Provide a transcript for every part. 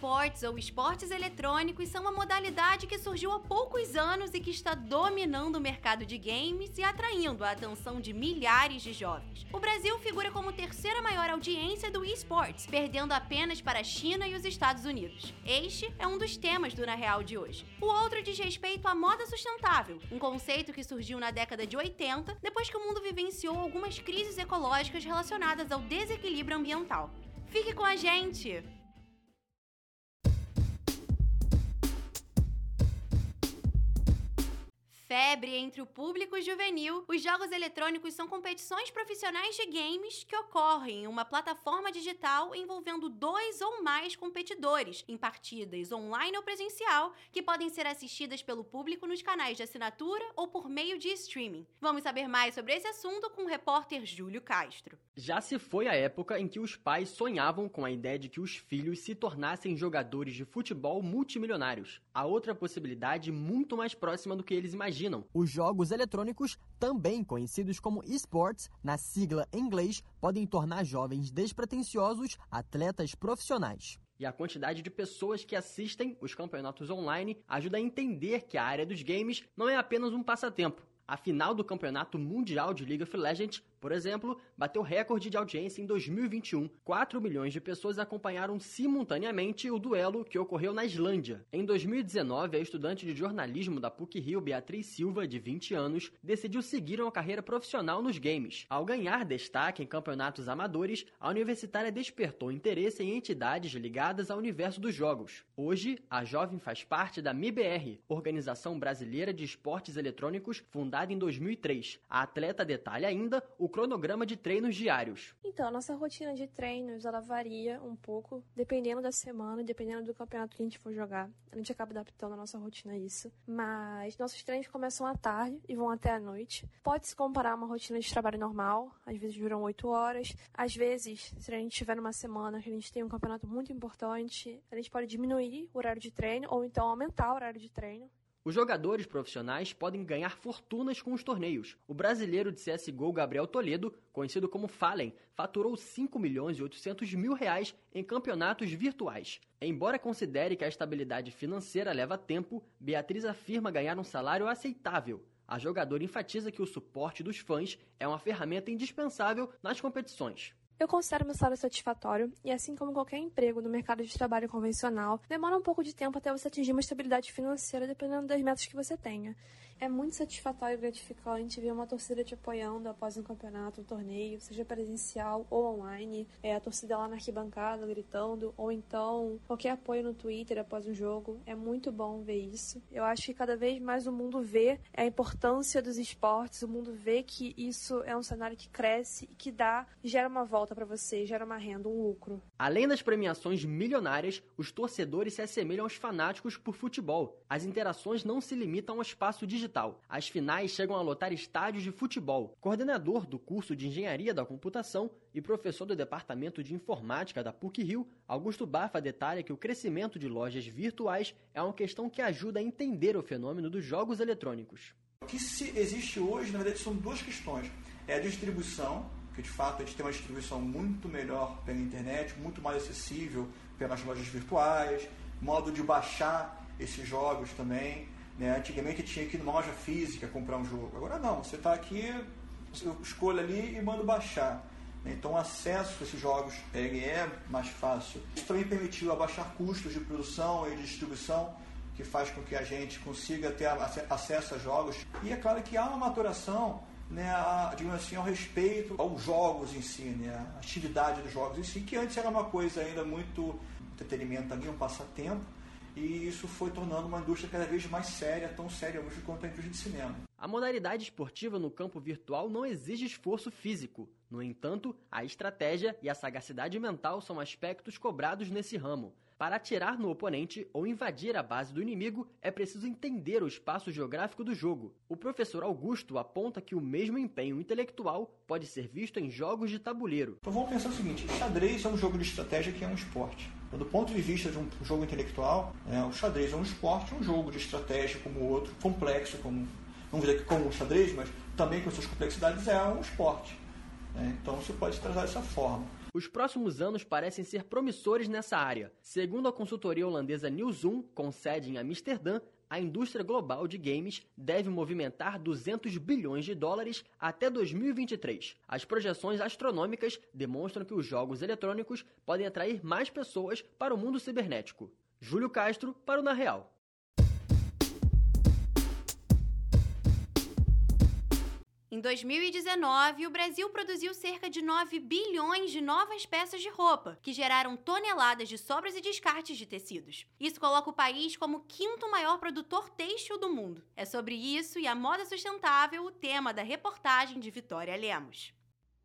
E-sports ou esportes eletrônicos são uma modalidade que surgiu há poucos anos e que está dominando o mercado de games e atraindo a atenção de milhares de jovens. O Brasil figura como terceira maior audiência do esports, perdendo apenas para a China e os Estados Unidos. Este é um dos temas do Na Real de hoje. O outro diz respeito à moda sustentável, um conceito que surgiu na década de 80, depois que o mundo vivenciou algumas crises ecológicas relacionadas ao desequilíbrio ambiental. Fique com a gente! Febre entre o público juvenil, os jogos eletrônicos são competições profissionais de games que ocorrem em uma plataforma digital envolvendo dois ou mais competidores, em partidas online ou presencial, que podem ser assistidas pelo público nos canais de assinatura ou por meio de streaming. Vamos saber mais sobre esse assunto com o repórter Júlio Castro. Já se foi a época em que os pais sonhavam com a ideia de que os filhos se tornassem jogadores de futebol multimilionários. A outra possibilidade muito mais próxima do que eles imaginam imaginam. Os jogos eletrônicos, também conhecidos como esports, na sigla em inglês, podem tornar jovens despretensiosos atletas profissionais. E a quantidade de pessoas que assistem os campeonatos online ajuda a entender que a área dos games não é apenas um passatempo. A final do Campeonato Mundial de League of Legends por exemplo, bateu recorde de audiência em 2021. 4 milhões de pessoas acompanharam simultaneamente o duelo que ocorreu na Islândia. Em 2019, a estudante de jornalismo da PUC-Rio, Beatriz Silva, de 20 anos, decidiu seguir uma carreira profissional nos games. Ao ganhar destaque em campeonatos amadores, a universitária despertou interesse em entidades ligadas ao universo dos jogos. Hoje, a jovem faz parte da MIBR, Organização Brasileira de Esportes Eletrônicos, fundada em 2003. A atleta detalha ainda o cronograma de treinos diários? Então, a nossa rotina de treinos, ela varia um pouco, dependendo da semana, dependendo do campeonato que a gente for jogar. A gente acaba adaptando a nossa rotina a isso. Mas nossos treinos começam à tarde e vão até à noite. Pode se comparar a uma rotina de trabalho normal, às vezes duram 8 horas. Às vezes, se a gente tiver numa semana que a gente tem um campeonato muito importante, a gente pode diminuir o horário de treino ou então aumentar o horário de treino. Os jogadores profissionais podem ganhar fortunas com os torneios. O brasileiro de CSGO Gabriel Toledo, conhecido como Fallen, faturou 5 milhões e 800 mil reais em campeonatos virtuais. Embora considere que a estabilidade financeira leva tempo, Beatriz afirma ganhar um salário aceitável. A jogadora enfatiza que o suporte dos fãs é uma ferramenta indispensável nas competições. Eu considero meu salário satisfatório e, assim como qualquer emprego no mercado de trabalho convencional, demora um pouco de tempo até você atingir uma estabilidade financeira dependendo das metas que você tenha. É muito satisfatório e gratificante ver uma torcida te apoiando após um campeonato, um torneio, seja presencial ou online. É a torcida lá na arquibancada gritando, ou então qualquer apoio no Twitter após um jogo. É muito bom ver isso. Eu acho que cada vez mais o mundo vê a importância dos esportes, o mundo vê que isso é um cenário que cresce e que dá, gera uma volta para você, gera uma renda, um lucro. Além das premiações milionárias, os torcedores se assemelham aos fanáticos por futebol. As interações não se limitam ao espaço digital digital. As finais chegam a lotar estádios de futebol. Coordenador do curso de Engenharia da Computação e professor do Departamento de Informática da PUC-Rio, Augusto Bafa detalha que o crescimento de lojas virtuais é uma questão que ajuda a entender o fenômeno dos jogos eletrônicos. O que existe hoje, na verdade, são duas questões. É a distribuição, que de fato a gente tem uma distribuição muito melhor pela internet, muito mais acessível pelas lojas virtuais, modo de baixar esses jogos também. Né? Antigamente tinha que ir numa loja física comprar um jogo. Agora não, você está aqui, eu escolho ali e mando baixar. Então o acesso a esses jogos ele é mais fácil. Isso também permitiu abaixar custos de produção e de distribuição, que faz com que a gente consiga ter acesso a jogos. E é claro que há uma maturação né, a, digamos assim, ao respeito aos jogos em si, né, a atividade dos jogos em si, que antes era uma coisa ainda muito entretenimento ali, um passatempo, e isso foi tornando uma indústria cada vez mais séria, tão séria hoje quanto a indústria de cinema. A modalidade esportiva no campo virtual não exige esforço físico. No entanto, a estratégia e a sagacidade mental são aspectos cobrados nesse ramo. Para atirar no oponente ou invadir a base do inimigo, é preciso entender o espaço geográfico do jogo. O professor Augusto aponta que o mesmo empenho intelectual pode ser visto em jogos de tabuleiro. Então vamos pensar o seguinte: xadrez é um jogo de estratégia que é um esporte. Do ponto de vista de um jogo intelectual, né, o xadrez é um esporte, um jogo de estratégia como outro, complexo como vamos dizer que como o xadrez, mas também com suas complexidades, é um esporte. Né? Então você pode trazer dessa forma. Os próximos anos parecem ser promissores nessa área. Segundo a consultoria holandesa Newzoom, com sede em Amsterdã, a indústria global de games deve movimentar 200 bilhões de dólares até 2023. As projeções astronômicas demonstram que os jogos eletrônicos podem atrair mais pessoas para o mundo cibernético. Júlio Castro para o Na Real. Em 2019, o Brasil produziu cerca de 9 bilhões de novas peças de roupa, que geraram toneladas de sobras e descartes de tecidos. Isso coloca o país como o quinto maior produtor têxtil do mundo. É sobre isso e a moda sustentável o tema da reportagem de Vitória Lemos.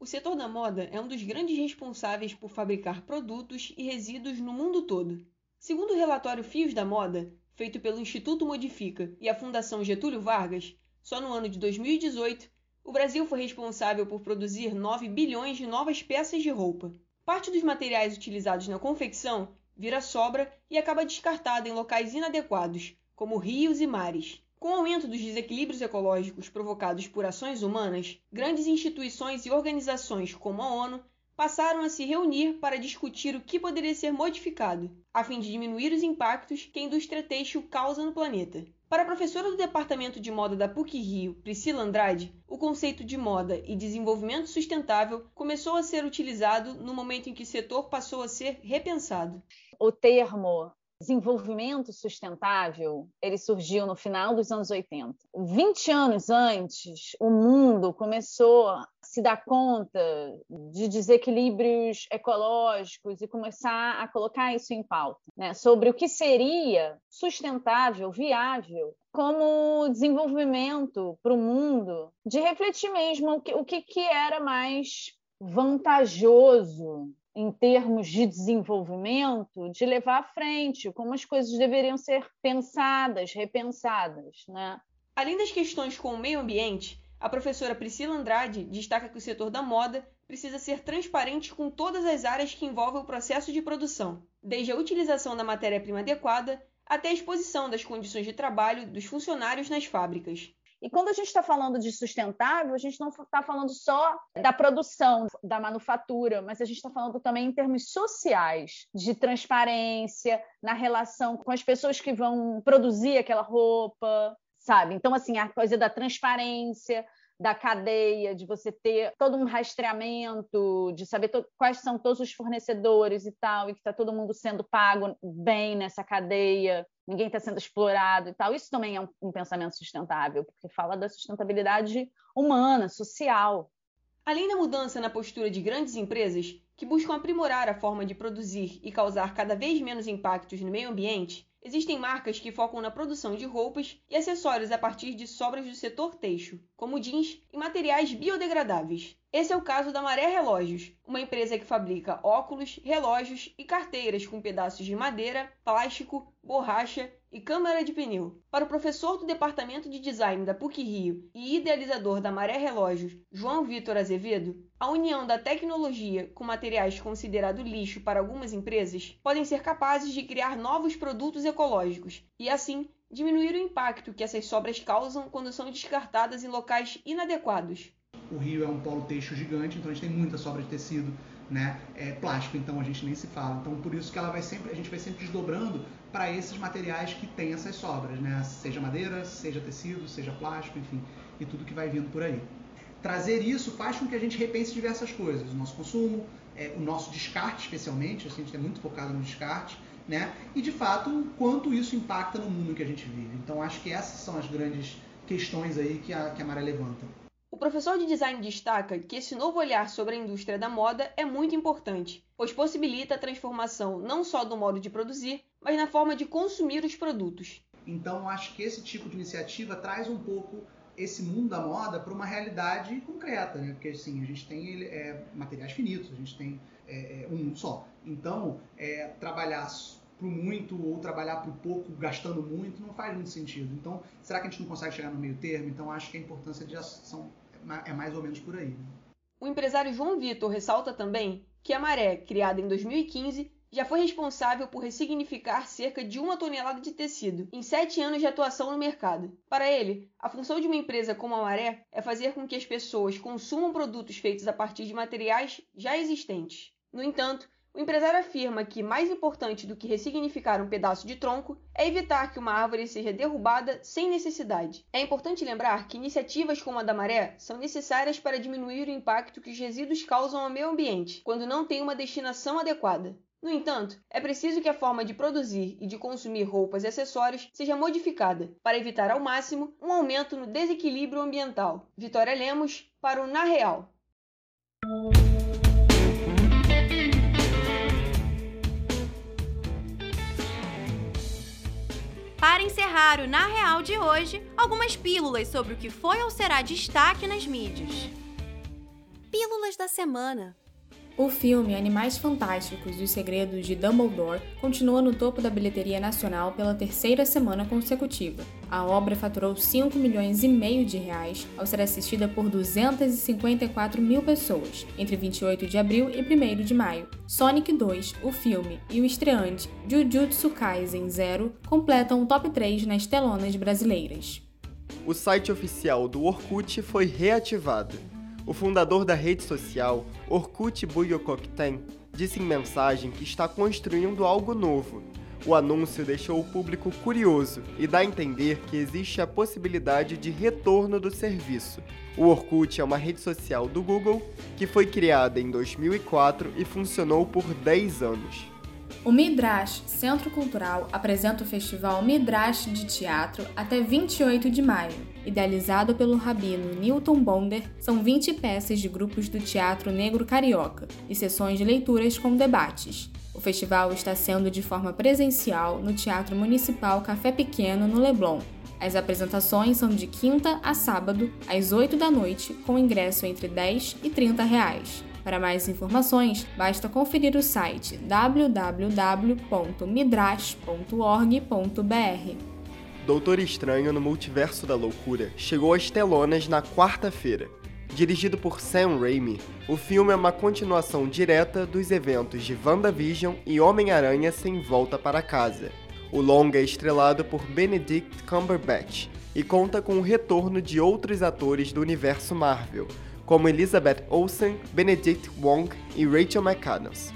O setor da moda é um dos grandes responsáveis por fabricar produtos e resíduos no mundo todo. Segundo o relatório Fios da Moda, feito pelo Instituto Modifica e a Fundação Getúlio Vargas, só no ano de 2018 o Brasil foi responsável por produzir 9 bilhões de novas peças de roupa. Parte dos materiais utilizados na confecção vira sobra e acaba descartada em locais inadequados, como rios e mares. Com o aumento dos desequilíbrios ecológicos provocados por ações humanas, grandes instituições e organizações como a ONU passaram a se reunir para discutir o que poderia ser modificado, a fim de diminuir os impactos que a indústria têxtil causa no planeta. Para a professora do Departamento de Moda da PUC-Rio, Priscila Andrade, o conceito de moda e desenvolvimento sustentável começou a ser utilizado no momento em que o setor passou a ser repensado. O termo desenvolvimento sustentável, ele surgiu no final dos anos 80. 20 anos antes, o mundo começou a se dar conta de desequilíbrios ecológicos e começar a colocar isso em pauta, né? sobre o que seria sustentável, viável, como desenvolvimento para o mundo, de refletir mesmo o que, o que, que era mais vantajoso em termos de desenvolvimento, de levar à frente, como as coisas deveriam ser pensadas, repensadas. Né? Além das questões com o meio ambiente, a professora Priscila Andrade destaca que o setor da moda precisa ser transparente com todas as áreas que envolvem o processo de produção, desde a utilização da matéria-prima adequada até a exposição das condições de trabalho dos funcionários nas fábricas. E quando a gente está falando de sustentável, a gente não está falando só da produção, da manufatura, mas a gente está falando também em termos sociais, de transparência na relação com as pessoas que vão produzir aquela roupa, sabe? Então, assim, a coisa da transparência, da cadeia, de você ter todo um rastreamento, de saber quais são todos os fornecedores e tal, e que está todo mundo sendo pago bem nessa cadeia, ninguém está sendo explorado e tal. Isso também é um, um pensamento sustentável, porque fala da sustentabilidade humana, social. Além da mudança na postura de grandes empresas que buscam aprimorar a forma de produzir e causar cada vez menos impactos no meio ambiente, Existem marcas que focam na produção de roupas e acessórios a partir de sobras do setor têxtil, como jeans e materiais biodegradáveis. Esse é o caso da Maré Relógios, uma empresa que fabrica óculos, relógios e carteiras com pedaços de madeira, plástico, borracha e câmara de pneu. Para o professor do Departamento de Design da PUC-Rio e idealizador da Maré Relógios, João Vitor Azevedo, a união da tecnologia com materiais considerados lixo para algumas empresas podem ser capazes de criar novos produtos ecológicos e, assim, diminuir o impacto que essas sobras causam quando são descartadas em locais inadequados o Rio é um polo têxtil gigante, então a gente tem muita sobra de tecido, né? É, plástico, então a gente nem se fala. Então por isso que ela vai sempre, a gente vai sempre desdobrando para esses materiais que têm essas sobras, né? Seja madeira, seja tecido, seja plástico, enfim, e tudo que vai vindo por aí. Trazer isso faz com que a gente repense diversas coisas, o nosso consumo, é, o nosso descarte, especialmente, assim, a gente é muito focado no descarte, né? E de fato, quanto isso impacta no mundo que a gente vive. Então acho que essas são as grandes questões aí que a, que a levanta. Professor de design destaca que esse novo olhar sobre a indústria da moda é muito importante, pois possibilita a transformação não só do modo de produzir, mas na forma de consumir os produtos. Então, acho que esse tipo de iniciativa traz um pouco esse mundo da moda para uma realidade concreta, né? Porque assim, a gente tem é, materiais finitos, a gente tem é, é um só. Então, é, trabalhar para muito ou trabalhar para pouco gastando muito não faz muito sentido. Então, será que a gente não consegue chegar no meio termo? Então, acho que a importância de ação é mais ou menos por aí. O empresário João Vitor ressalta também que a Maré, criada em 2015, já foi responsável por ressignificar cerca de uma tonelada de tecido em sete anos de atuação no mercado. Para ele, a função de uma empresa como a Maré é fazer com que as pessoas consumam produtos feitos a partir de materiais já existentes. No entanto, o empresário afirma que mais importante do que ressignificar um pedaço de tronco é evitar que uma árvore seja derrubada sem necessidade. É importante lembrar que iniciativas como a da maré são necessárias para diminuir o impacto que os resíduos causam ao meio ambiente, quando não tem uma destinação adequada. No entanto, é preciso que a forma de produzir e de consumir roupas e acessórios seja modificada para evitar ao máximo um aumento no desequilíbrio ambiental. Vitória Lemos para o Na Real. Para encerrar o Na Real de hoje, algumas pílulas sobre o que foi ou será destaque nas mídias. Pílulas da semana. O filme Animais Fantásticos e os Segredos de Dumbledore continua no topo da bilheteria nacional pela terceira semana consecutiva. A obra faturou 5 milhões e meio de reais ao ser assistida por 254 mil pessoas entre 28 de abril e 1 de maio. Sonic 2, o filme, e o estreante Jujutsu Kaisen Zero completam o top 3 nas telonas brasileiras. O site oficial do Orkut foi reativado o fundador da rede social, Orkut Buyokokten, disse em mensagem que está construindo algo novo. O anúncio deixou o público curioso e dá a entender que existe a possibilidade de retorno do serviço. O Orkut é uma rede social do Google que foi criada em 2004 e funcionou por 10 anos. O Midrash Centro Cultural apresenta o festival Midrash de Teatro até 28 de maio. Idealizado pelo rabino Newton Bonder, são 20 peças de grupos do teatro negro carioca e sessões de leituras com debates. O festival está sendo de forma presencial no Teatro Municipal Café Pequeno, no Leblon. As apresentações são de quinta a sábado, às 8 da noite, com ingresso entre 10 e 30 reais. Para mais informações, basta conferir o site www.midrash.org.br. Doutor Estranho no Multiverso da Loucura chegou às telonas na quarta-feira. Dirigido por Sam Raimi, o filme é uma continuação direta dos eventos de WandaVision e Homem-Aranha Sem Volta para Casa. O longa é estrelado por Benedict Cumberbatch e conta com o retorno de outros atores do universo Marvel, como Elizabeth Olsen, Benedict Wong e Rachel McAdams.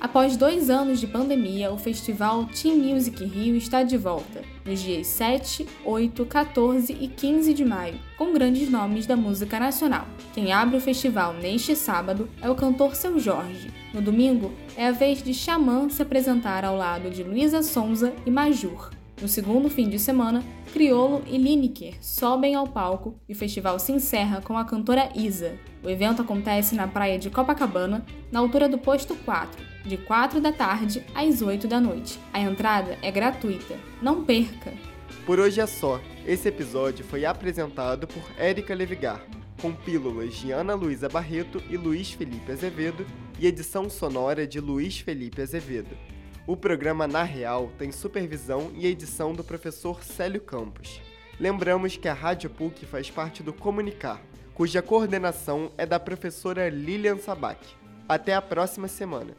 Após dois anos de pandemia, o festival Team Music Rio está de volta, nos dias 7, 8, 14 e 15 de maio, com grandes nomes da música nacional. Quem abre o festival neste sábado é o cantor Seu Jorge. No domingo, é a vez de Xamã se apresentar ao lado de Luísa Sonza e Majur. No segundo fim de semana, Criolo e Lineker sobem ao palco e o festival se encerra com a cantora Isa. O evento acontece na praia de Copacabana, na altura do posto 4, de 4 da tarde às 8 da noite. A entrada é gratuita. Não perca! Por hoje é só. Esse episódio foi apresentado por Érica Levigar, com pílulas de Ana Luísa Barreto e Luiz Felipe Azevedo e edição sonora de Luiz Felipe Azevedo. O programa Na Real tem supervisão e edição do professor Célio Campos. Lembramos que a Rádio PUC faz parte do Comunicar, cuja coordenação é da professora Lilian Sabac. Até a próxima semana.